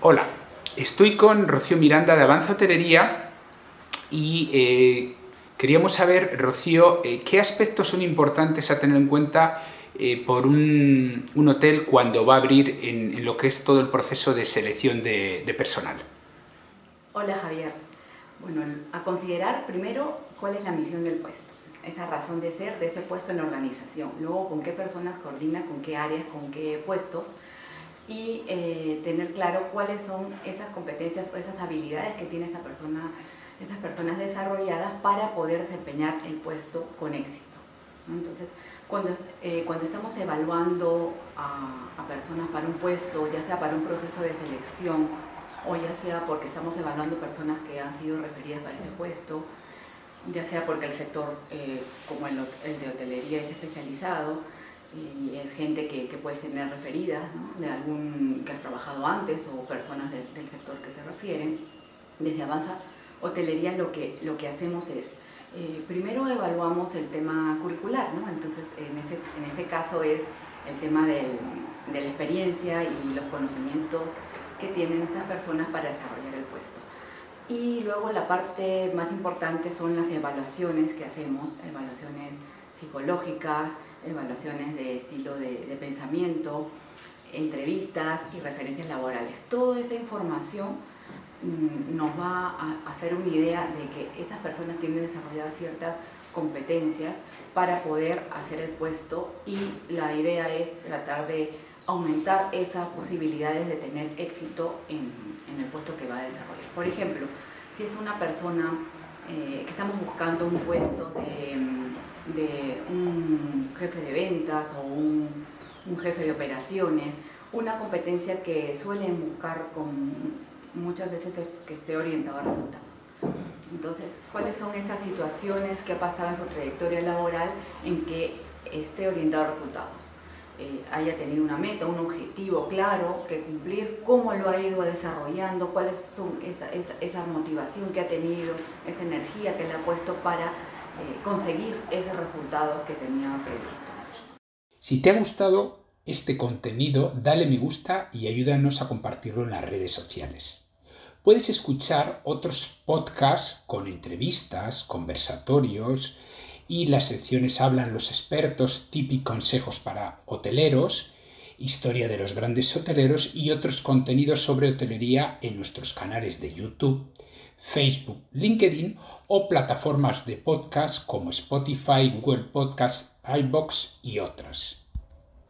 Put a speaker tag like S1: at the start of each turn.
S1: Hola, estoy con Rocío Miranda de Avanza Hotelería y eh, queríamos saber, Rocío, eh, qué aspectos son importantes a tener en cuenta eh, por un, hotel cuando va a abrir en, lo que es todo el proceso de selección de, de personal.
S2: Hola Javier. Bueno, a considerar primero cuál es la misión del puesto, esa razón de ser de ese puesto en la organización, luego con qué personas coordina, con qué áreas, con qué puestos y eh, tener claro cuáles son esas competencias o esas habilidades que tiene esa persona, esas personas desarrolladas para poder desempeñar el puesto con éxito. Entonces, cuando, eh, cuando estamos evaluando a, personas para un puesto, ya sea para un proceso de selección o ya sea porque estamos evaluando personas que han sido referidas para ese puesto, ya sea porque el sector eh, como el, el de hotelería es especializado, y es gente que, que puedes tener referidas, de algún que has trabajado antes o personas del, sector que te refieren. Desde Avanza Hotelería lo que, lo que hacemos es, eh, primero evaluamos el tema curricular, ¿no? entonces en ese, en ese caso es el tema del, de la experiencia y los conocimientos que tienen estas personas para desarrollar el puesto. Y luego la parte más importante son las evaluaciones que hacemos, evaluaciones psicológicas, evaluaciones de estilo de, pensamiento, entrevistas y referencias laborales. Toda esa información mm, nos va a hacer una idea de que estas personas tienen desarrolladas ciertas competencias para poder hacer el puesto y la idea es tratar de aumentar esas posibilidades de tener éxito en, el puesto que va a desarrollar. Por ejemplo, si es una persona eh, que estamos buscando un puesto de un jefe de ventas o un, jefe de operaciones, una competencia que suelen buscar con, muchas veces es que esté orientado a resultados. Entonces, ¿cuáles son esas situaciones que ha pasado en su trayectoria laboral en que esté orientado a resultados? Eh, haya tenido una meta, un objetivo claro que cumplir, cómo lo ha ido desarrollando, cuáles son esa, esa motivación que ha tenido, esa energía que le ha puesto para eh, conseguir ese resultado que tenía previsto.
S1: Si te ha gustado este contenido, dale me gusta y ayúdanos a compartirlo en las redes sociales. Puedes escuchar otros podcasts con entrevistas, conversatorios y las secciones Hablan los expertos, típicos consejos para hoteleros, historia de los grandes hoteleros y otros contenidos sobre hotelería en nuestros canales de YouTube Facebook, LinkedIn o plataformas de podcast como Spotify, Google Podcasts, iBox y otras.